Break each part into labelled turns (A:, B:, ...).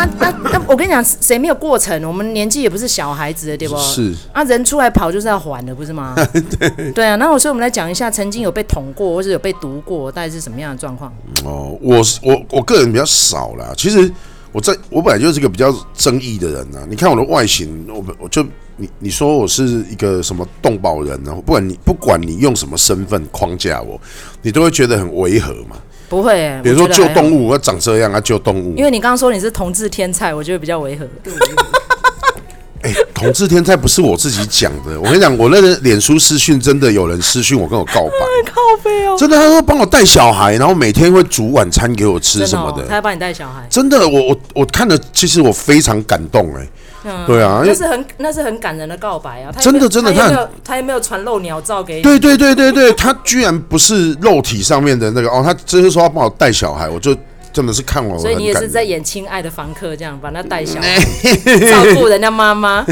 A: 啊啊那！我跟你讲，谁没有过程？我们年纪也不是小孩子的，对不？
B: 是
A: 啊，人出来跑就是要还的，不是吗？对对啊。那我所以我们来讲一下，曾经有被捅过，或者有被毒过，大概是什么样的状况？
B: 哦，我我我个人比较少啦。其实我在我本来就是一个比较争议的人啊。你看我的外形，我我就你你说我是一个什么动保人呢？不管你不管你用什么身份框架我，你都会觉得很违和嘛。
A: 不会、欸，
B: 比如说救动物，要长这样啊，救动物。
A: 因为你刚刚说你是同志天菜，我觉得比较违和。
B: 哎、欸，同志天菜不是我自己讲的，我跟你讲，我那个脸书私讯真的有人私讯我跟我告白，
A: 哦，
B: 真的，他说帮我带小孩，然后每天会煮晚餐给我吃什么的，
A: 的哦、他要帮你带小孩，
B: 真的，我我我看了，其实我非常感动哎。
A: 嗯、
B: 对啊，
A: 那是很那是很感人的告白啊！
B: 真的真的，
A: 他有没有他也没有传露鸟照给你？
B: 对对对对对，他居然不是肉体上面的那个哦，他只是说要帮我带小孩，我就真的是看完我。
A: 所以你也是在演亲爱的房客这样，把他带小孩，照顾人家妈妈。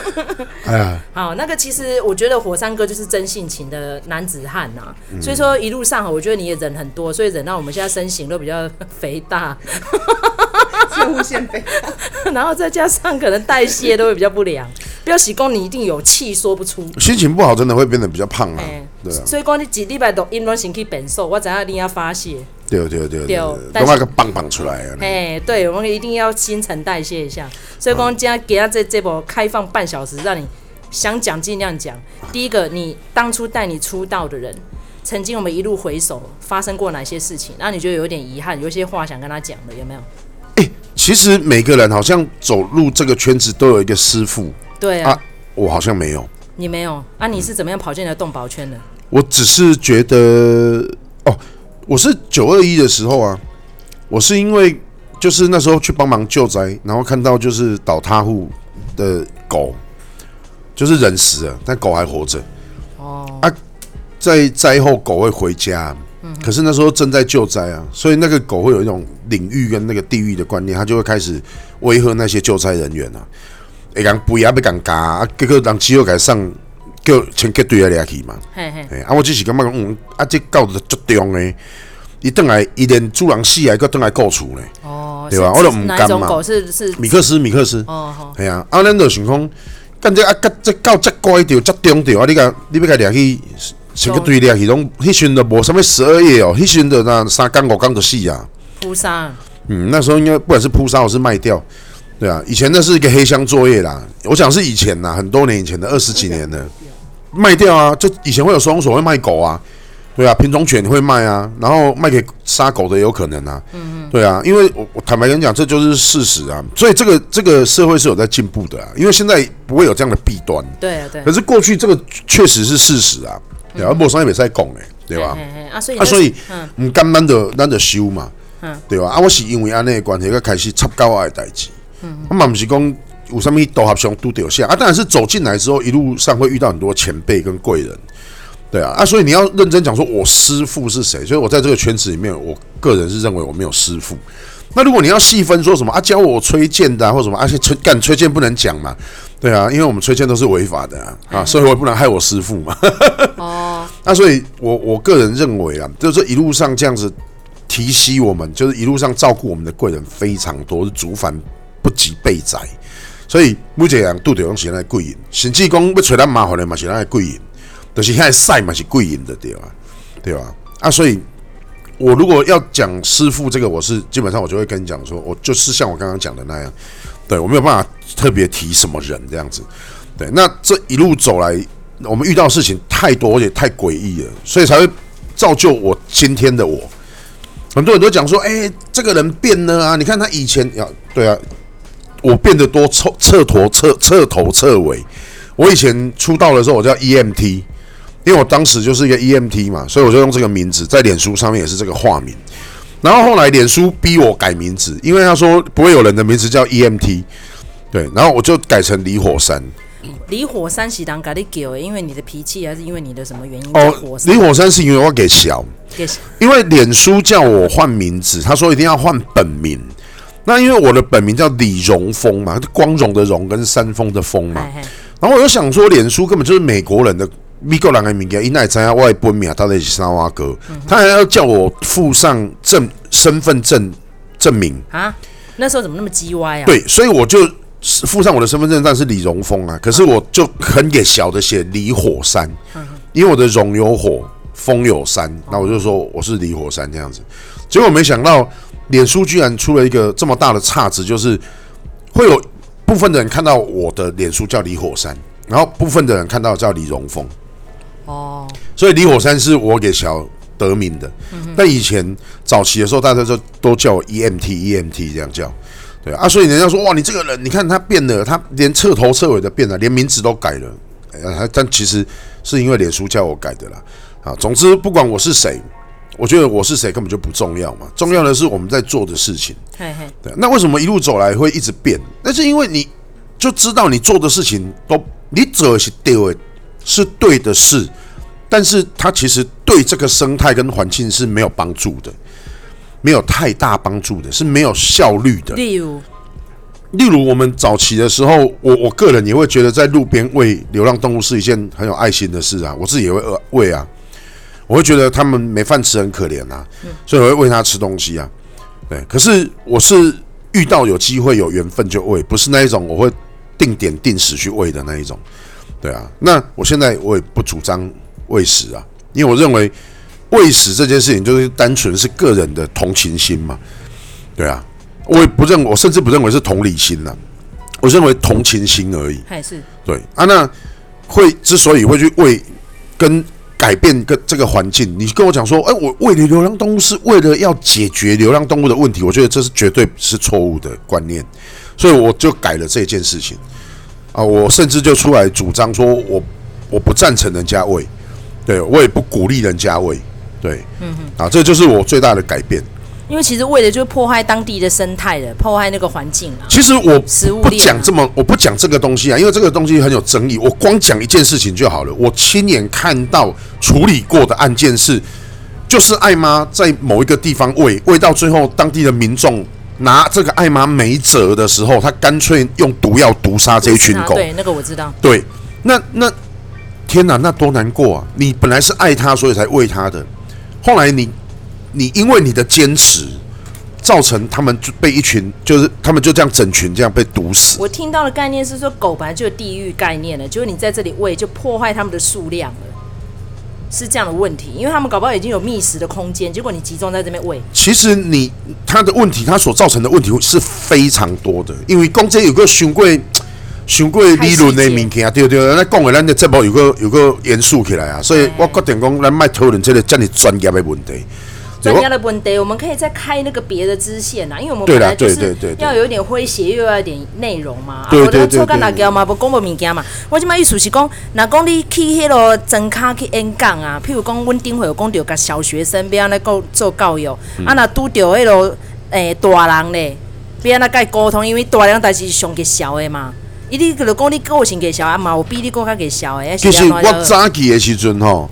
B: 哎呀，
A: 好，那个其实我觉得火山哥就是真性情的男子汉呐、啊，所以说一路上我觉得你也忍很多，所以忍到我们现在身形都比较肥大。
C: 无限肥，
A: 然后再加上可能代谢都会比较不良。不要洗功，你一定有气说不出。
B: 心情不好真的会变得比较胖啊。对啊。
A: 所以讲你几礼拜都因为身体变瘦，我知道你要发泄。
B: 对对对对。等那个棒棒出来啊。
A: 哎，对，我们一定要新陈代谢一下。所以讲今天给他这这波开放半小时，让你想讲尽量讲。第一个，你当初带你出道的人，曾经我们一路回首发生过哪些事情？那你觉得有点遗憾，有些话想跟他讲的，有没有？
B: 其实每个人好像走入这个圈子都有一个师傅，
A: 对啊，啊，
B: 我好像没有，
A: 你没有啊？你是怎么样跑进来动保圈的？
B: 我只是觉得哦，我是九二一的时候啊，我是因为就是那时候去帮忙救灾，然后看到就是倒塌户的狗，就是人死了，但狗还活着，哦啊，在灾后狗会回家。可是那时候正在救灾啊，所以那个狗会有一种领域跟那个地域的观念，它就会开始威吓那些救灾人员啊。会讲不要不敢加啊，结果让机油改上，叫全给队来去嘛。嘿嘿。啊，我只是感觉嗯，啊，这狗的足重诶，伊等来伊连主人死啊，搁等来告处呢。哦。对吧？我都唔敢嘛。狗
A: 是是
B: 米克斯，米克斯。哦好。系啊，啊，咱就想讲，干这啊，干这狗这乖着，这重着啊，你讲你要甲掠去。全个队列系统，迄时都无什么十二页哦，迄时的那三缸五缸就死啊。
A: 扑杀。
B: 嗯，那时候应该不管是扑杀，或是卖掉，对啊，以前那是一个黑箱作业啦。我想是以前呐，很多年以前的二十几年的卖掉啊，就以前会有收容所会卖狗啊，对啊，品种犬会卖啊，然后卖给杀狗的也有可能啊。嗯嗯。对啊，因为我我坦白跟你讲，这就是事实啊。所以这个这个社会是有在进步的啊，因为现在不会有这样的弊端。
A: 对啊对。
B: 可是过去这个确实是事实啊。对啊，无啥也袂使讲诶，对吧？
A: 啊，所以
B: 啊，所以唔甘咱就咱就收嘛，对吧？啊，我是因为安尼的关系，才开始插高我的代志。我嘛唔是讲有啥物道合上拄着下啊，当然是走进来之后，一路上会遇到很多前辈跟贵人，对啊，啊，所以你要认真讲说，我师父是谁？所以我在这个圈子里面，我个人是认为我没有师父。那如果你要细分说什么啊，教我吹剑的，啊，或什么，而且吹干吹剑不能讲嘛。对啊，因为我们吹剑都是违法的啊，啊，所以我不能害我师父嘛。哦，那所以我我个人认为啊，就是一路上这样子提携我们，就是一路上照顾我们的贵人非常多，是竹凡不及备载。所以每一个人拄着拢是咱的贵人，甚至讲要找咱麻烦的嘛是咱的贵人，就是现在晒嘛是贵人的对吧？对吧？啊，所以我如果要讲师傅这个，我是基本上我就会跟你讲说，我就是像我刚刚讲的那样。对，我没有办法特别提什么人这样子，对，那这一路走来，我们遇到事情太多，而且太诡异了，所以才会造就我今天的我。很多人都讲说，哎，这个人变了啊！你看他以前要对啊，我变得多彻彻头彻彻头彻尾。我以前出道的时候，我叫 EMT，因为我当时就是一个 EMT 嘛，所以我就用这个名字在脸书上面也是这个化名。然后后来脸书逼我改名字，因为他说不会有人的名字叫 EMT，对，然后我就改成李火山。
A: 李火山是当改的叫，因为你的脾气还是因为你的什么原因？
B: 哦，李火山是因为我给小，给小，因为脸书叫我换名字，他说一定要换本名。那因为我的本名叫李荣峰嘛，光荣的荣跟山峰的峰嘛。嘿嘿，然后我就想说，脸书根本就是美国人的。美国人的名字，伊奈知影我的本名到底是啥哥，他还要叫我附上证身份证证明啊？
A: 那时候怎么那么叽歪啊？
B: 对，所以我就附上我的身份证，但是李荣峰啊，可是我就很给小的写李火山，因为我的荣有火，风有山，那我就说我是李火山这样子。结果没想到，脸书居然出了一个这么大的岔子，就是会有部分的人看到我的脸书叫李火山，然后部分的人看到叫李荣丰。哦，所以离火山是我给小得名的。但以前早期的时候，大家都都叫我 EMT EMT 这样叫。对啊，所以人家说哇，你这个人，你看他变了，他连彻头彻尾的变了，连名字都改了。但其实是因为脸书叫我改的啦。啊，总之不管我是谁，我觉得我是谁根本就不重要嘛，重要的是我们在做的事情。嘿嘿，对，那为什么一路走来会一直变？那是因为你就知道你做的事情都你走是对的，是对的事，但是它其实对这个生态跟环境是没有帮助的，没有太大帮助的，是没有效率的。例如，例如我们早期的时候，我我个人也会觉得在路边喂流浪动物是一件很有爱心的事啊，我自己也会喂啊。我会觉得他们没饭吃很可怜啊，所以我会喂他吃东西啊。对，可是我是遇到有机会有缘分就喂，不是那一种我会定点定时去喂的那一种。对啊，那我现在我也不主张喂食啊，因为我认为喂食这件事情就是单纯是个人的同情心嘛。对啊，我也不认，我甚至不认为是同理心呐、啊，我认为同情心而已。还是对啊，那会之所以会去喂跟。改变个这个环境，你跟我讲说，哎，我喂的流浪动物是为了要解决流浪动物的问题，我觉得这是绝对是错误的观念，所以我就改了这件事情啊，我甚至就出来主张说，我我不赞成人家喂，对，我也不鼓励人家喂，对，嗯哼，啊，这就是我最大的改变。
A: 因为其实为了就是破坏当地的生态的，破坏那个环境啊。
B: 其实我不讲这么，我不讲这个东西啊，因为这个东西很有争议。我光讲一件事情就好了。我亲眼看到处理过的案件是，就是艾妈在某一个地方喂喂到最后，当地的民众拿这个艾玛没辙的时候，他干脆用毒药毒杀这一群狗。
A: 对，那个我知道。
B: 对，那那天哪，那多难过啊！你本来是爱他，所以才喂他的，后来你。你因为你的坚持，造成他们就被一群，就是他们就这样整群这样被毒死。
A: 我听到的概念是说，狗本来就有地域概念了，就是你在这里喂，就破坏他们的数量了，是这样的问题。因为他们搞不好已经有觅食的空间，结果你集中在这边喂。
B: 其实你他的问题，他所造成的问题是非常多的，因为公这有个循规。上过理论的物件，对对，那讲的咱的节目有个有个严肃起来啊，所以我决定讲，咱卖讨论这个这么专业的问题。
A: 专家的问题，我们可以再开那个别的支线呐，因为我们本来就是要有一点诙谐，又要一点内容嘛。
B: 对对对。
A: 我抽干哪条嘛？不公布物件嘛？我即摆意思是讲，若讲你去迄落真卡去演讲啊，譬如讲，阮顶回有讲到甲小学生要安尼做做教育，啊，若拄着迄落诶大人咧，要安怎甲伊沟通？因为大人代志是上个小的嘛。伊你就讲你个性给小啊嘛，有比你更加给小诶。
B: 其实我早起的时阵吼，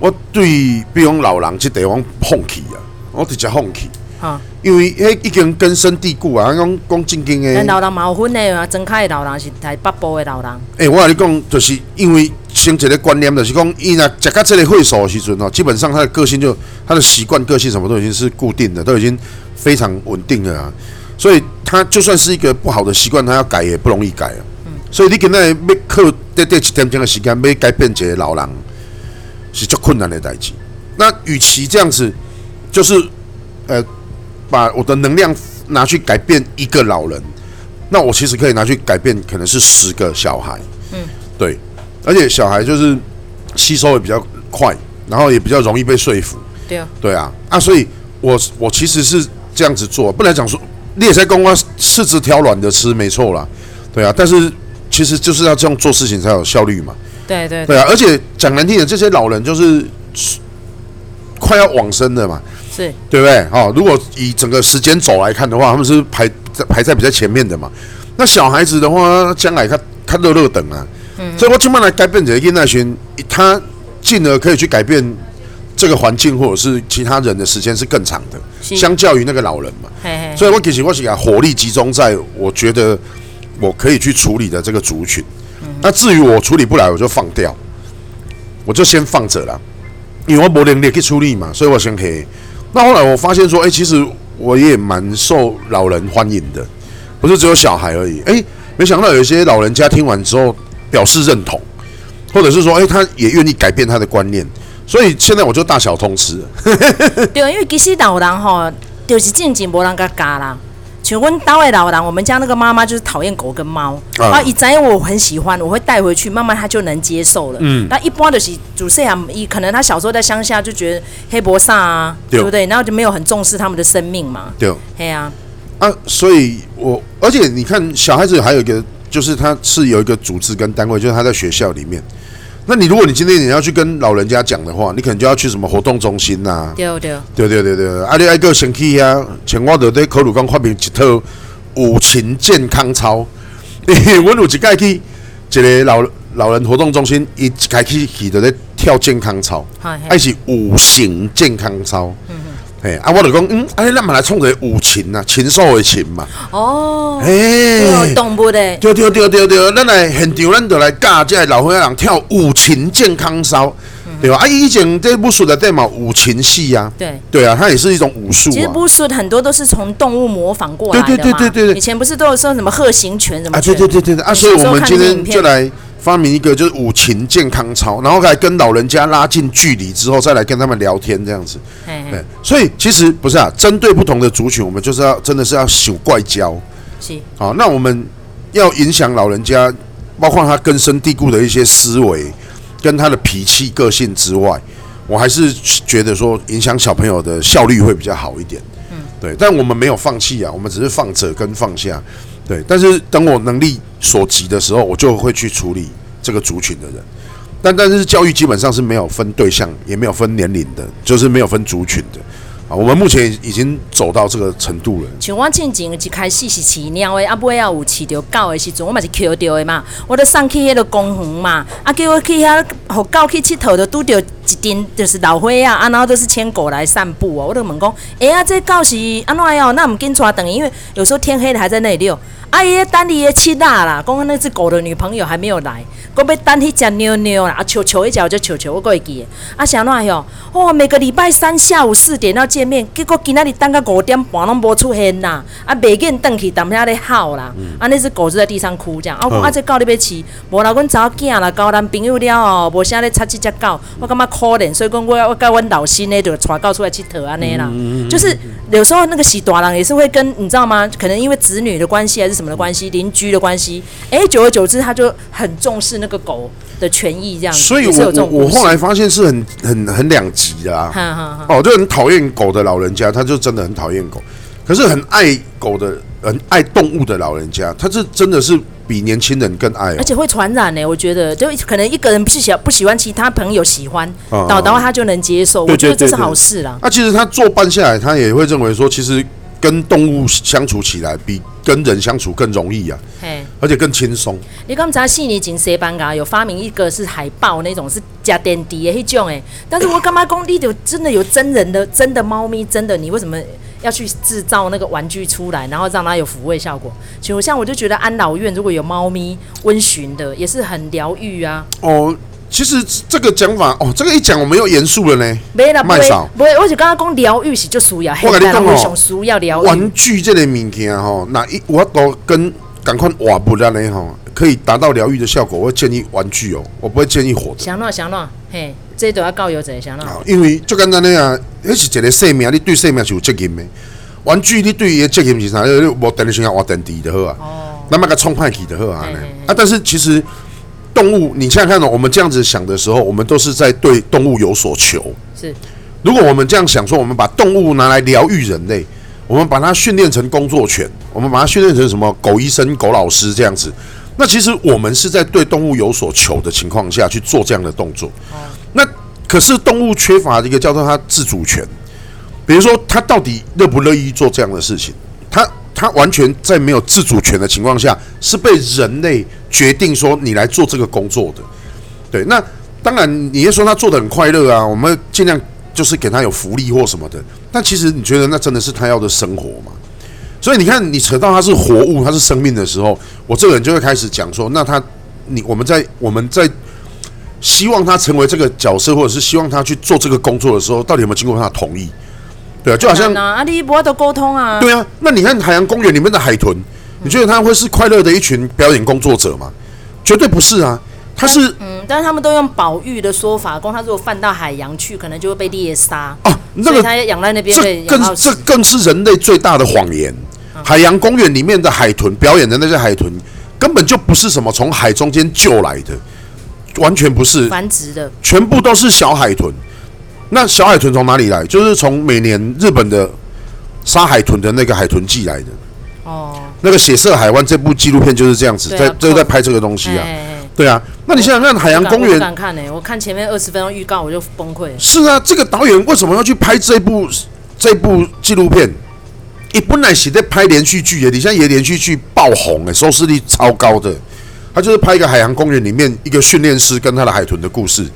B: 我对比如老人这地方放弃啊，我直接放弃。哈，因为迄已经根深蒂固啊，讲讲正经诶。
A: 老人嘛有分的啊，真开的老人是台北部的老人。
B: 诶，我甲你讲，就是因为先一个观念，就是讲伊若食到这个会所的时阵吼，基本上他的个性就他的习惯、个性什么都已经是固定的，都已经非常稳定了啊。所以他就算是一个不好的习惯，他要改也不容易改啊。所以你今仔要靠短短一点钟的时间，要改变一个老人，是足困难的代志。那与其这样子，就是呃，把我的能量拿去改变一个老人，那我其实可以拿去改变，可能是十个小孩。嗯，对，而且小孩就是吸收也比较快，然后也比较容易被说服。对啊，对啊，啊，所以我我其实是这样子做，不能讲说你也在公啊，柿子挑软的吃，没错啦，对啊，但是。其实就是要这样做事情才有效率嘛。
A: 对对
B: 对啊！而且讲难听点，这些老人就是快要往生的嘛，是，对不对？哦，如果以整个时间走来看的话，他们是排在排在比较前面的嘛。那小孩子的话，将来他他乐乐等啊。嗯。所以我起码来改变这个现代群，他进而可以去改变这个环境或者是其他人的时间是更长的，相较于那个老人嘛。嘿嘿。所以我其实我是把火力集中在我觉得。我可以去处理的这个族群，那至于我处理不来，我就放掉，我就先放着了，因为我没能力去处理嘛，所以我先可以。那后来我发现说，哎，其实我也蛮受老人欢迎的，不是只有小孩而已。哎，没想到有一些老人家听完之后表示认同，或者是说，哎，他也愿意改变他的观念。所以现在我就大小通吃。
A: 对，因为其实老人吼，就是静静无人家教啦。请问大位老人，我们家那个妈妈就是讨厌狗跟猫啊，一仔我很喜欢，我会带回去，慢慢他就能接受了。嗯，那一般的是主饲养，一可能他小时候在乡下就觉得黑博萨啊，对不对？然后就没有很重视他们的生命嘛。
B: 对，
A: 对啊。
B: 啊，所以我而且你看，小孩子还有一个，就是他是有一个组织跟单位，就是他在学校里面。那你如果你今天你要去跟老人家讲的话，你可能就要去什么活动中心呐、
A: 对对
B: 对对对对，啊，你爱个先去啊，请我就对科鲁刚发明一套五禽健康操。我有一届去一个老老人活动中心，一开始去就咧跳健康操，还是五行健康操。嗯啊，我就讲，嗯，啊，咱嘛来创一个五禽啊，禽兽的禽嘛。
A: 哦，哎，动物的。
B: 对对对对对，咱来现场，咱就来教这些老岁仔人跳五禽健康操，对吧？啊，以前这部书的代码，五禽戏啊。对。对啊，它也是一种武术。
A: 其实武术很多都是从动物模仿过来的嘛。对对对对对。以前不是都有说什么鹤形拳什么？啊，
B: 对对对对对。啊，所以我们今天就来。发明一个就是五禽健康操，然后来跟老人家拉近距离之后，再来跟他们聊天这样子。嘿嘿对，所以其实不是啊，针对不同的族群，我们就是要真的是要修怪交。是。好，那我们要影响老人家，包括他根深蒂固的一些思维，跟他的脾气、个性之外，我还是觉得说影响小朋友的效率会比较好一点。嗯。对，但我们没有放弃啊，我们只是放着跟放下。对，但是等我能力所及的时候，我就会去处理这个族群的人。但但是教育基本上是没有分对象，也没有分年龄的，就是没有分族群的。啊，我们目前已经走到这个程度了。
A: 像我进前一开始是饲猫的，啊，尾要有饲到狗的时阵，我嘛是捡到的嘛。我都送去迄个公园嘛，啊，叫我去遐，和狗去佚佗，就拄着一阵就是老岁仔啊，然后都是牵狗来散步哦。我就问讲，哎呀，这狗是安怎样？那唔紧抓等，因为有时候天黑了还在那里遛。阿姨，等你的七大啦，刚刚那只狗的女朋友还没有来，讲要等去吃妞妞啦，啊，球球一脚就球球，我过会记。啊，想哪哟？哦，每个礼拜三下午四点到见面，结果今仔日等到五点半拢无出现啦，啊，袂见等去，当下咧嚎啦，啊，那只狗就在地上哭，这样，啊，啊，这狗你要饲，无啦，阮查某囝啦，交男朋友了哦，无啥咧插这只狗，我感觉可怜，所以讲我我甲阮老新呢就带狗出来佚佗安尼啦，就是有时候那个喜大人也是会跟你知道吗？可能因为子女的关系还是什么的关系，邻居的关系，哎、欸，久而久之，他就很重视那个狗的权益，这样子。
B: 所以我我我后来发现是很很很两极的啊。哦，就很讨厌狗的老人家，他就真的很讨厌狗；可是很爱狗的、很爱动物的老人家，他是真的是比年轻人更爱、哦，
A: 而且会传染呢。我觉得，就可能一个人不喜不喜欢，其他朋友喜欢，导导、嗯、他就能接受。我觉得这是好事啦。
B: 那、啊、其实他做办下来，他也会认为说，其实。跟动物相处起来比跟人相处更容易啊，嘿而且更轻松。
A: 你刚才悉尼景西班牙有发明一个是海豹那种是加点滴的那种哎，但是我干嘛工地就真的有真人的真的猫咪真的，你为什么要去制造那个玩具出来，然后让它有抚慰效果？就像我就觉得安老院如果有猫咪温驯的，也是很疗愈啊。
B: 哦。其实这个讲法哦，这个一讲我们又严肃了呢。
A: 没了，麦嫂，不会，我就刚刚讲疗愈是就需要，我跟你讲哦，需要疗愈。
B: 玩具这类物件吼，那一我都跟赶快瓦布了呢吼，可以达到疗愈的效果。我会建议玩具哦，我不会建议火的。
A: 想喏想喏，嘿，这都要教育者想喏。
B: 因为就简单那样，那是一个生命，你对生命是有责任的。玩具你对伊的责任是啥？你无电的时候换电池就好啊。哦。那么个冲派气就好啊。啊，但是其实。动物，你现在看到我们这样子想的时候，我们都是在对动物有所求。是，如果我们这样想说，我们把动物拿来疗愈人类，我们把它训练成工作犬，我们把它训练成什么狗医生、狗老师这样子，那其实我们是在对动物有所求的情况下去做这样的动作。那可是动物缺乏一个叫做它自主权，比如说它到底乐不乐意做这样的事情，它。他完全在没有自主权的情况下，是被人类决定说你来做这个工作的。对，那当然你也说他做得很快乐啊，我们尽量就是给他有福利或什么的。但其实你觉得那真的是他要的生活吗？所以你看，你扯到他是活物，他是生命的时候，我这个人就会开始讲说，那他你我们在我们在希望他成为这个角色，或者是希望他去做这个工作的时候，到底有没有经过他的同意？对啊，就好像
A: 啊，你不要都沟通啊。
B: 对啊，那你看海洋公园里面的海豚，你觉得他会是快乐的一群表演工作者吗？绝对不是啊，他是
A: 嗯，但是他们都用保育的说法，说他如果放到海洋去，可能就会被猎杀
B: 啊。那个
A: 他养在那边，
B: 这更这更是人类最大的谎言。海洋公园里面的海豚表演的那些海豚，根本就不是什么从海中间救来的，完全不是
A: 繁殖的，
B: 全部都是小海豚。那小海豚从哪里来？就是从每年日本的杀海豚的那个海豚寄来的。哦，那个《血色海湾》这部纪录片就是这样子，在就在拍这个东西啊。对啊，那你想想看，海洋公园，
A: 不敢看呢。我看前面二十分钟预告我就崩溃。
B: 是啊，这个导演为什么要去拍这部这部纪录片？你本来是在拍连续剧的，你现在也连续剧爆红哎，收视率超高的。他就是拍一个海洋公园里面一个训练师跟他的海豚的故事。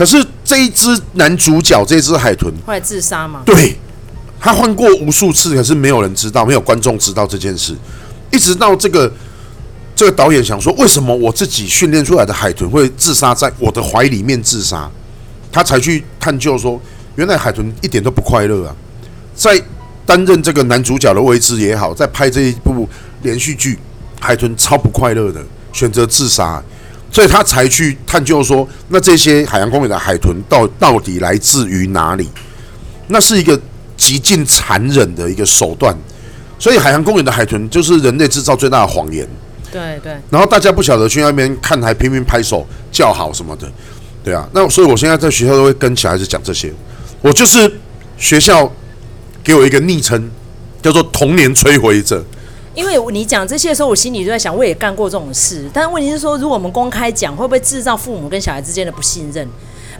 B: 可是这一只男主角，这只海豚
A: 后来自杀吗？
B: 对，他换过无数次，可是没有人知道，没有观众知道这件事。一直到这个这个导演想说，为什么我自己训练出来的海豚会自杀在我的怀里面自杀？他才去探究说，原来海豚一点都不快乐啊！在担任这个男主角的位置也好，在拍这一部连续剧，海豚超不快乐的，选择自杀。所以他才去探究说，那这些海洋公园的海豚到到底来自于哪里？那是一个极尽残忍的一个手段。所以海洋公园的海豚就是人类制造最大的谎言。
A: 对对。
B: 然后大家不晓得去那边看，还拼命拍手叫好什么的。对啊，那所以我现在在学校都会跟小孩子讲这些。我就是学校给我一个昵称，叫做“童年摧毁者”。
A: 因为你讲这些的时候，我心里就在想，我也干过这种事。但问题是说，如果我们公开讲，会不会制造父母跟小孩之间的不信任？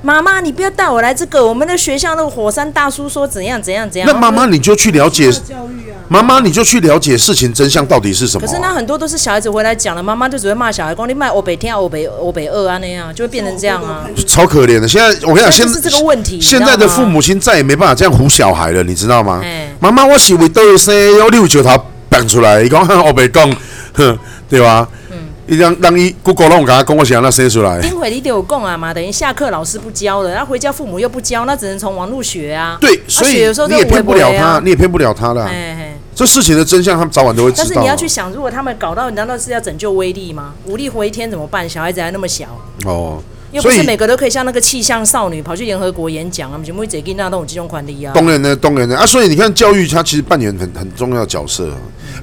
A: 妈妈，你不要带我来这个。我们的学校那个火山大叔说怎样怎样怎样。
B: 那妈妈你就去了解教育啊。妈妈你就去了解事情真相到底是什么啊。
A: 可是那很多都是小孩子回来讲了，妈妈就只会骂小孩，讲你卖我北天我北我北二啊那样，就会变成这样啊。
B: 超可怜的。现在我跟你讲，现在
A: 是这个问题。
B: 现在的父母亲再也没办法这样唬小孩了，你知道吗？妈妈，我是为多生要六九他。讲出来，伊讲我袂讲，哼，对吧？嗯，伊让让伊 Google 让我跟他讲，我想让他写出来。
A: 因为，你得有讲啊嘛，等于下课老师不教了，然后回家父母又不教，那只能从网络学啊。
B: 对，所以你也骗不了他，你也骗不了他了。嘿嘿，这事情的真相，他们早晚都会知道。
A: 但是你要去想，如果他们搞到，难道是要拯救威力吗？武力回天怎么办？小孩子还那么小。哦。又不是每个都可以像那个气象少女跑去联合国演讲啊，全部只给那种集中管理啊。
B: 当然呢，当然呢啊，所以你看教育它其实扮演很很重要的角色啊。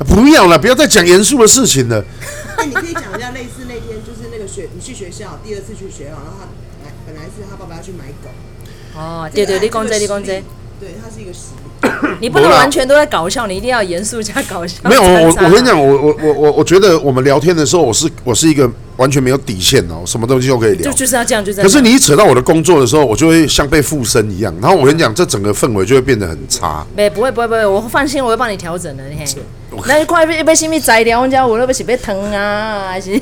B: 不要了，不要再讲严肃的事情了。
C: 那你可以讲一下类似那天就是那个学你去学校第二次去学校，然后他来本来是他爸爸要去买狗。
A: 哦，对对，立功在立功在。
C: 对，它是一个实例。
A: 你不能完全都在搞笑，你一定要严肃加搞笑。
B: 没有，我我跟你讲，我我我我我觉得我们聊天的时候，我是我是一个完全没有底线哦，什么东西都可以聊。
A: 就就是要这样，就这样。
B: 可是你一扯到我的工作的时候，我就会像被附身一样。然后我跟你讲，这整个氛围就会变得很差。
A: 没，不会，不会，不会，我放心，我会帮你调整的。嘿，那一块被被什么摘掉？我家我那边是被疼啊，还是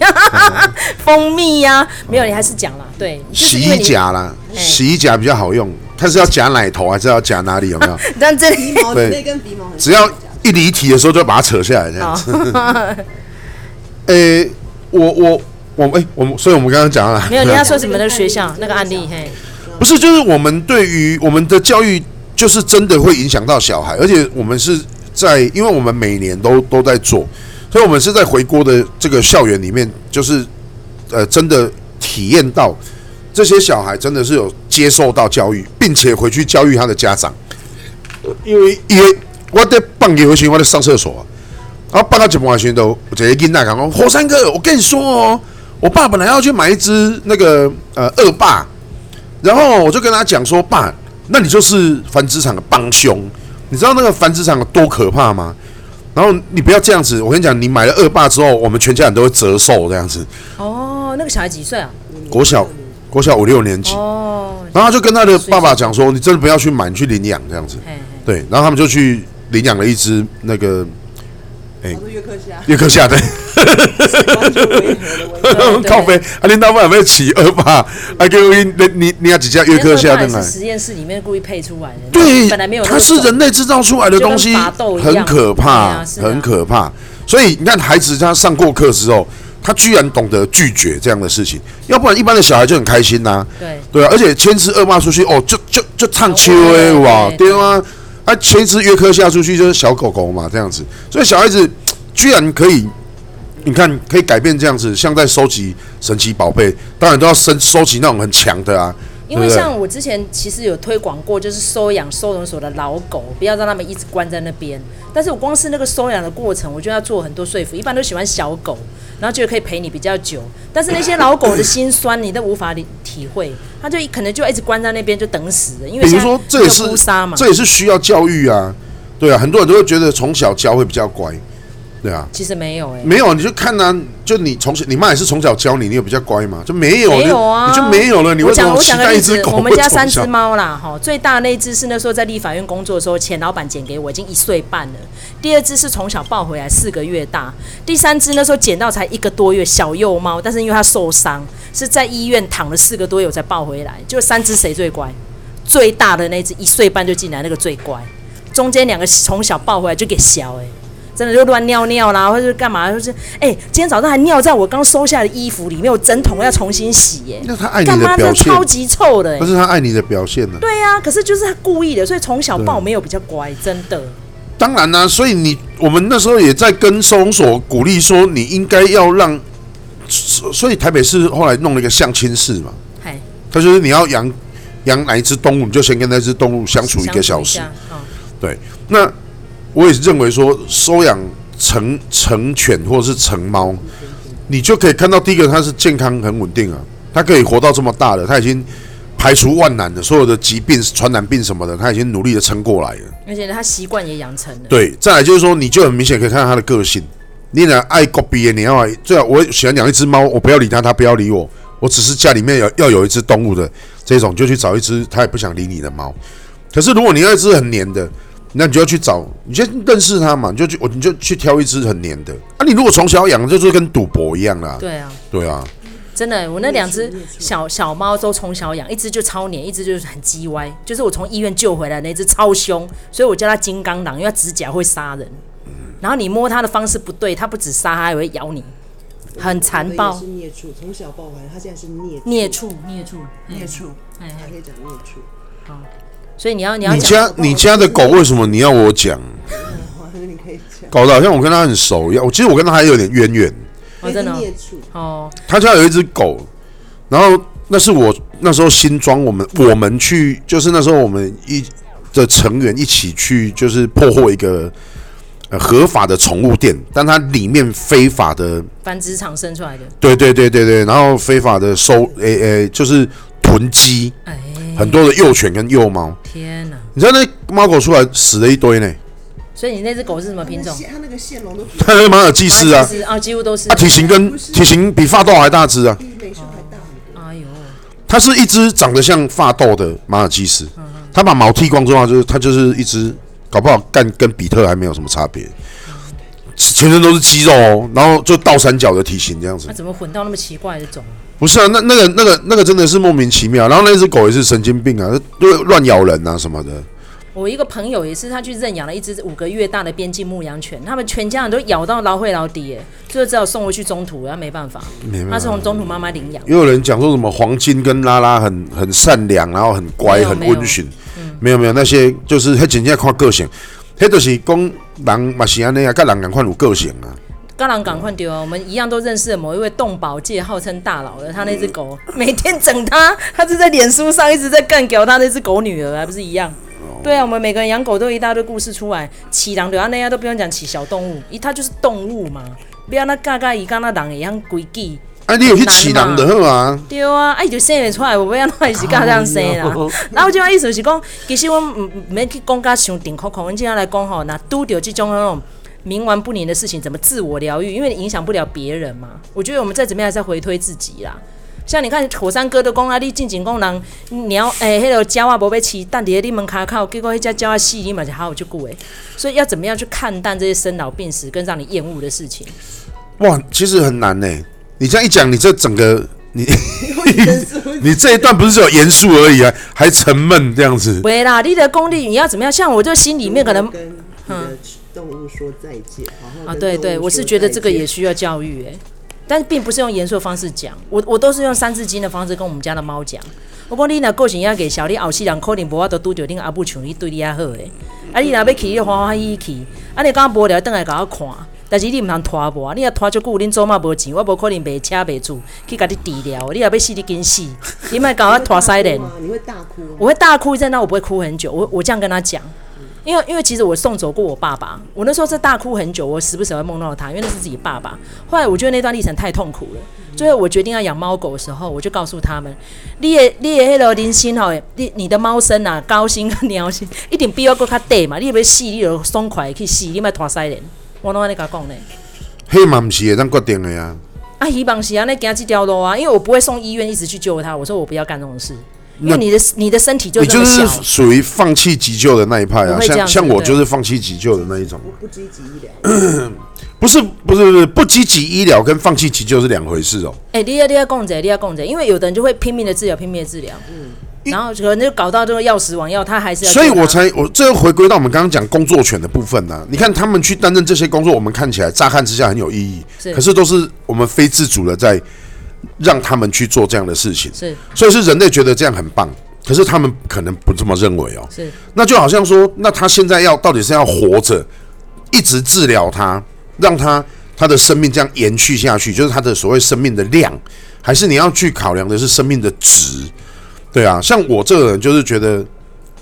A: 蜂蜜呀？没有，你还是讲了。对，
B: 洗衣夹啦，洗衣夹比较好用。它是要夹奶头还是要夹哪里？有没有？
A: 但这里
C: 对，跟鼻毛
B: 只要一离题的时候，就把它扯下来这样 子。诶，我我我诶，我们所以我们刚刚讲了
A: 没有？你要说什么的 学校那个案例？嘿，
B: 不是，就是我们对于我们的教育，就是真的会影响到小孩，而且我们是在，因为我们每年都都在做，所以我们是在回国的这个校园里面，就是呃，真的体验到。这些小孩真的是有接受到教育，并且回去教育他的家长。因为因为我在半夜回去，我在上厕所，然后半到几半时都，我直接跟大家讲：“火山哥，我跟你说哦，我爸本来要去买一只那个呃恶霸，然后我就跟他讲说，爸，那你就是繁殖场的帮凶，你知道那个繁殖场有多可怕吗？然后你不要这样子，我跟你讲，你买了恶霸之后，我们全家人都会折寿这样子。
A: 哦，那个小孩几岁啊？
B: 国小。国小五六年级，哦，然后他就跟他的爸爸讲说：“你真的不要去买，你去领养这样子。”对，然后他们就去领养了一只那个，
C: 哎，约克夏，
B: 约克夏对，靠北，啊，领导爸有没有起恶霸？啊，给我你你你要几家约克夏的呢？
A: 实验室里面故意配出来的，
B: 对，本来没有，它是人类制造出来的东西，很可怕，很可怕。所以你看，孩子他上过课之后。他居然懂得拒绝这样的事情，要不然一般的小孩就很开心呐。对对啊，而且牵只恶霸出去哦，就就就唱秋哎哇，对吗，啊，前一只约克夏出去就是小狗狗嘛，这样子，所以小孩子居然可以，你看可以改变这样子，像在收集神奇宝贝，当然都要收收集那种很强的啊。
A: 因为像我之前其实有推广过，就是收养收容所的老狗，不要让他们一直关在那边。但是我光是那个收养的过程，我就要做很多说服。一般都喜欢小狗，然后就可以陪你比较久。但是那些老狗的心酸，你都无法体体会。他就可能就一直关在那边，就等死了。因为比如说这也是
B: 这也是需要教育啊。对啊，很多人都会觉得从小教会比较乖。对啊，
A: 其实没有哎、欸，
B: 没有，你就看啊，就你从小，你妈也是从小教你，你有比较乖吗？就没有，
A: 没有啊，
B: 你就没有了。你为什么
A: 我讲个例子，我们家三只猫啦，哈，
B: 哦，
A: 最大的那只是那时候在立法院工作的时候，前老板捡给我，已经一岁半了。第二只是从小抱回来，四个月大。第三只那时候捡到才一个多月，小幼猫，但是因为它受伤，是在医院躺了四个多月我才抱回来。就三只谁最乖？最大的那只一岁半就进来，那个最乖。中间两个从小抱回来就给小哎。真的就乱尿尿啦，或者是干嘛？就是哎、欸，今天早上还尿在我刚收下的衣服里面，我整桶要重新洗耶。
B: 那他爱你的表现，
A: 超级臭的。
B: 可是他爱你的表现呢、啊？
A: 对呀、啊，可是就是他故意的，所以从小抱没有比较乖，真的。
B: 当然啦、啊，所以你我们那时候也在跟收容所鼓励说，你应该要让，所以台北市后来弄了一个相亲室嘛。嗨，他就是你要养养哪一只动物，你就先跟那只动物相处一个小时。哦、对，那。我也是认为说，收养成成犬或者是成猫，你就可以看到第一个，它是健康很稳定啊，它可以活到这么大了，它已经排除万难的，所有的疾病、传染病什么的，它已经努力的撑过来了。
A: 而且它习惯也养成了。
B: 对，再来就是说，你就很明显可以看到它的个性。你呢爱狗逼，你要最好我喜欢养一只猫，我不要理它，它不要理我，我只是家里面有要有一只动物的这种，就去找一只它也不想理你的猫。可是如果你要一只很黏的。那你就要去找，你先认识它嘛，你就去，我你就去挑一只很黏的。啊，你如果从小养，就是跟赌博一样啦。
A: 对啊，
B: 对啊，
A: 真的，我那两只小小猫都从小养，一只就超黏，一只就是很叽歪，就是我从医院救回来那只超凶，所以我叫它金刚狼，因为它指甲会杀人。然后你摸它的方式不对，它不止杀，它还会咬你，很残暴。
C: 是孽畜，从小抱回来，它现在是孽
A: 孽畜，孽畜，
C: 孽畜，哎，还可以讲孽畜，好。
A: 所以你要你要
B: 你家你家的狗为什么你要我讲？搞得好像我跟他很熟一样。我其实我跟他还有点渊源。
A: 哦，真的哦。
B: 他家有一只狗，然后那是我那时候新装，我们我们去就是那时候我们一的成员一起去，就是破获一个合法的宠物店，但它里面非法的
A: 繁殖场生出来的。
B: 对对对对对，然后非法的收诶诶，就是囤积。哎。很多的幼犬跟幼猫，
A: 天哪！
B: 你知道那猫狗出来死了一堆呢。
A: 所以你那只狗是什么品种？
C: 它那个线龙都，
B: 它那个马尔济斯啊，
A: 啊，几乎都是。
B: 它体型跟体型比发豆还大只啊。
C: 比美秀还大很多。哎呦，
B: 它是一只长得像发豆的马尔济斯，它把毛剃光之后，就是它就是一只，搞不好干跟比特还没有什么差别。全身都是肌肉哦，然后就倒三角的体型这样子。
A: 它怎么混到那么奇怪的种？
B: 不是啊，那那个那个那个真的是莫名其妙。然后那只狗也是神经病啊，就乱咬人啊什么的。
A: 我一个朋友也是，他去认养了一只五个月大的边境牧羊犬，他们全家人都咬到老会老底，哎，最后只好送回去中途，他没办法。没办法。他是从中途妈妈领养。也有
B: 人讲说什么黄金跟拉拉很很善良，然后很乖，很温驯。没有没有，那些就是他仅仅看个性，他就是讲人嘛是安尼啊，跟人两款有个性啊。
A: 刚狼赶快丢啊！我们一样都认识的某一位动保界号称大佬的，他那只狗每天整他，他就在脸书上一直在干掉他那只狗女儿，还不是一样？对啊，我们每个人养狗都有一大堆故事出来。起狼对啊，那样都不用讲起小动物，一它就是动物嘛，不要那嘎嘎一刚那狼一样规矩。
B: 啊，你有去起狼的吗？
A: 对啊，哎就生得出来，我不要那是干这样生啦。然后就话意思是讲，其实我唔唔免去讲甲伤顶口口，我们今天来讲吼，那拄着这种那种。冥顽不灵的事情怎么自我疗愈？因为你影响不了别人嘛。我觉得我们再怎么样，再回推自己啦。像你看火山哥都讲啊，你进前讲人鸟诶，迄个鸟啊，无被吃，但伫你门口口，结果迄只鸟啊死，你嘛就好好照顾诶。所以要怎么样去看淡这些生老病死跟让你厌恶的事情？
B: 哇，其实很难呢。你这样一讲，你这整个你 你这一段不是只有严肃而已啊，还沉闷这样子。
A: 对啦，你的功力你要怎么样？像我这心里面可能
C: 嗯。动物说再见，好好啊！
A: 对对，我是觉得这个也需要教育哎，但是并不是用严肃的方式讲，我我都是用三字经的方式跟我们家的猫讲。我讲你那个性要给小丽后世人可能无法度拄着恁阿母像你对你还好诶，啊，你若要去，你欢欢喜喜去。啊，你刚刚无聊，等来甲我看。但是你毋通拖无啊！你若拖足久，恁祖妈无钱，我无可能卖车卖厝去甲你治疗。你若要死，你紧死！你莫甲我拖西人。
C: 你会大哭？
A: 我会大哭，一阵那我不会哭很久。我我这样跟他讲，因为因为其实我送走过我爸爸，我那时候是大哭很久，我时不时会梦到他，因为那是自己爸爸。后来我觉得那段历程太痛苦了，最后我决定要养猫狗的时候，我就告诉他们：你的你的迄个人生吼，你你的猫生啊，高兴跟鸟心一定比我搁较短嘛。你要死，你就爽快去死，你莫拖西人。我拢安尼甲讲呢，
B: 迄嘛毋是会当决定的呀。
A: 啊，希望是安尼行这条路啊，因为我不会送医院一直去救他。我说我不要干这种事，因为你的你的身体就
B: 是属于放弃急救的那一派啊，像像我就是放弃急救的那一种。
C: 不积极医疗，
B: 不是不是不是不积极医疗跟放弃急救是两回事哦。
A: 哎、欸，你要你要讲者，你要讲者，因为有的人就会拼命的治疗，拼命的治疗，嗯。然后可能就搞到这个药死亡药，他还是要。
B: 所以我才我这回归到我们刚刚讲工作权的部分呢、啊。你看他们去担任这些工作，我们看起来乍看之下很有意义，是可是都是我们非自主的在让他们去做这样的事情。
A: 是，
B: 所以是人类觉得这样很棒，可是他们可能不这么认为哦。
A: 是，
B: 那就好像说，那他现在要到底是要活着，一直治疗他，让他他的生命这样延续下去，就是他的所谓生命的量，还是你要去考量的是生命的值？对啊，像我这个人就是觉得，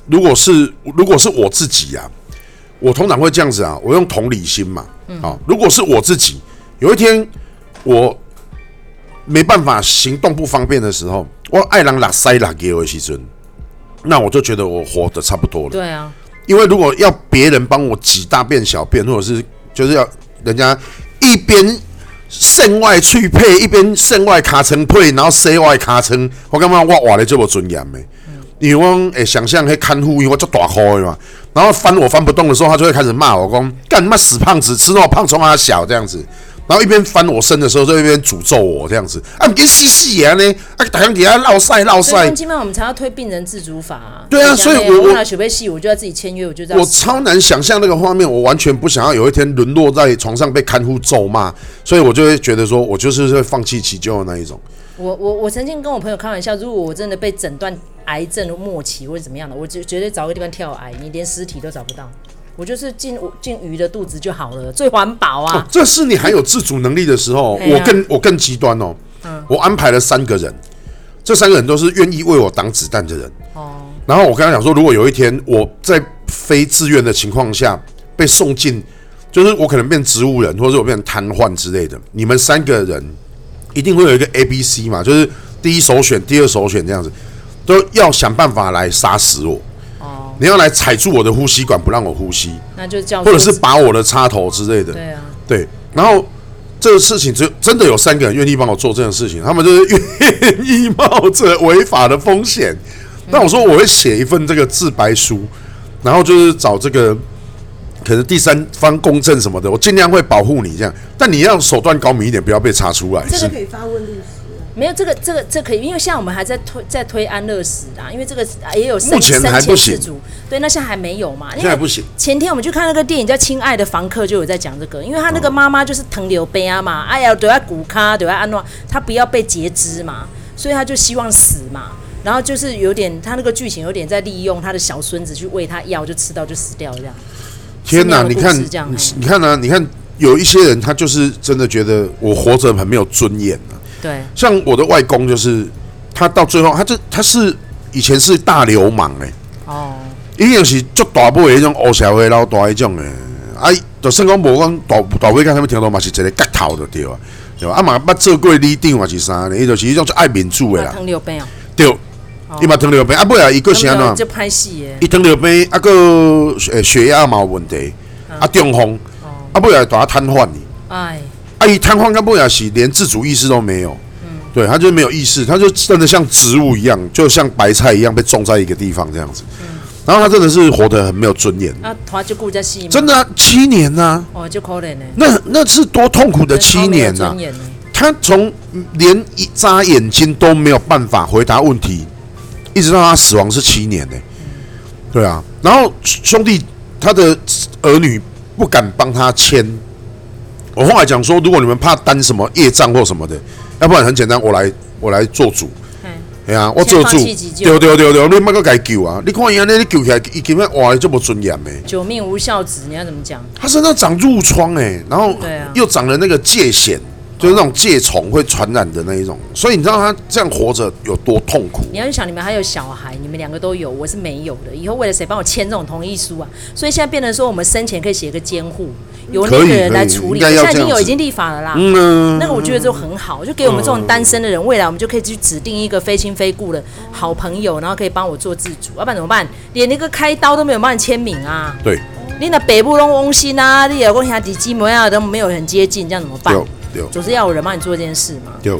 B: 如果是如果是我自己啊，我通常会这样子啊，我用同理心嘛，啊，如果是我自己，有一天我 没办法行动不方便的时候，我爱人拉塞拉给我一些那我就觉得我活得差不多了。
A: 对啊，
B: 因为如果要别人帮我挤大便小便，或者是就是要人家一边。肾外去配一边肾外卡层配，然后塞外卡层，我感觉我活的这么尊严的，因为我诶想象去看护，因为我做大号的嘛，然后翻我翻不动的时候，他就会开始骂我，讲干嘛死胖子，吃那么胖从他小这样子。然后一边翻我身的时候，就一边诅咒我这样子啊！你跟细细啊呢？啊，大家底下闹晒闹晒。
A: 基本上我们才要推病人自主法啊。
B: 对啊，所以我我
A: 学被戏，我就要自己签约，我就这样。
B: 我超难想象那个画面，我完全不想要有一天沦落在床上被看护咒骂，所以我就会觉得说，我就是会放弃急救的那一种。
A: 我我我曾经跟我朋友开玩笑，如果我真的被诊断癌症末期或者怎么样的，我就绝对找个地方跳崖，你连尸体都找不到。我就是进进鱼的肚子就好了，最环保啊、哦！
B: 这是你还有自主能力的时候，我更我更极端哦。嗯，我安排了三个人，这三个人都是愿意为我挡子弹的人。哦，然后我跟他讲说，如果有一天我在非自愿的情况下被送进，就是我可能变植物人，或者我变成瘫痪之类的，你们三个人一定会有一个 A、B、C 嘛，就是第一首选、第二首选这样子，都要想办法来杀死我。你要来踩住我的呼吸管，不让我呼吸，
A: 那就叫，
B: 或者是拔我的插头之类的。
A: 对啊，
B: 对。然后这个事情，只有真的有三个人愿意帮我做这件事情，他们就是愿意冒着违法的风险。那我说我会写一份这个自白书，然后就是找这个可能第三方公证什么的，我尽量会保护你这样，但你要手段高明一点，不要被查出来。
C: 这个可以发问律师。
A: 没有这个，这个这个、可以，因为现在我们还在推在推安乐死啊，因为这个也有
B: 目前还不行。
A: 对，那现在还没有嘛？
B: 现在不行。
A: 前天我们去看那个电影叫《亲爱的房客》，就有在讲这个，因为他那个妈妈就是藤流悲啊嘛，哎呀，都要骨卡，都要安诺，他不要被截肢嘛，所以他就希望死嘛。然后就是有点，他那个剧情有点在利用他的小孙子去喂他药，就吃到就死掉这样。
B: 天哪！你看，你看呢、啊？你看有一些人，他就是真的觉得我活着很没有尊严啊。
A: 对，像
B: 我的外公就是，他到最后，他这他是以前是大流氓哎、欸，哦，一定是做大部的那种黑社会老大那种的，啊，就算讲无讲大大尾干什么听到嘛是一个角头的对啊？对吧？啊嘛捌做过里长嘛是啥呢？伊就是一种爱民主的啦。糖尿病哦。对，伊嘛糖尿病啊，不啊，伊个是安怎？
A: 就拍戏诶。
B: 伊糖尿病啊，个诶血压嘛有问题，啊中风，啊不呀，把他瘫痪你。哎。阿姨瘫痪，他不也是连自主意识都没有？嗯，对，他就没有意识，他就真的像植物一样，就像白菜一样被种在一个地方这样子。嗯，然后他真的是活得很没有尊严。啊，他就顾家戏，真的、啊、七年呐、啊！
A: 哦，就可怜呢。
B: 那那是多痛苦的七年呐、啊！他从连一眨眼睛都没有办法回答问题，一直到他死亡是七年呢。对啊，然后兄弟他的儿女不敢帮他签。我后来讲说，如果你们怕担什么业障或什么的，要不然很简单，我来我来做主。哎呀，我做主，对对对对，你莫个该救啊！你看伊安尼，你救起来，伊根本哇，这么尊严的。
A: 九命无孝子，你要怎么讲？
B: 他身上长褥疮诶，然后
A: 对啊
B: 又长了那个疥癬，就是那种疥虫会传染的那一种，所以你知道他这样活着有多痛苦？
A: 你要去想，你们还有小孩，你们两个都有，我是没有的。以后为了谁帮我签这种同意书啊？所以现在变成说，我们生前可以写个监护，由那个人来处理。现在已经有，已经立法了啦。
B: 嗯，
A: 那个我觉得就很好，就给我们这种单身的人，未来我们就可以去指定一个非亲非故的好朋友，然后可以帮我做自主。要不然怎么办？连那个开刀都没有帮你签名啊！
B: 对，
A: 你那北部拢翁心啊，你老公兄弟姊妹啊都没有很接近，这样怎
B: 么办？
A: 总是要有人帮你做这件事嘛。
B: 对。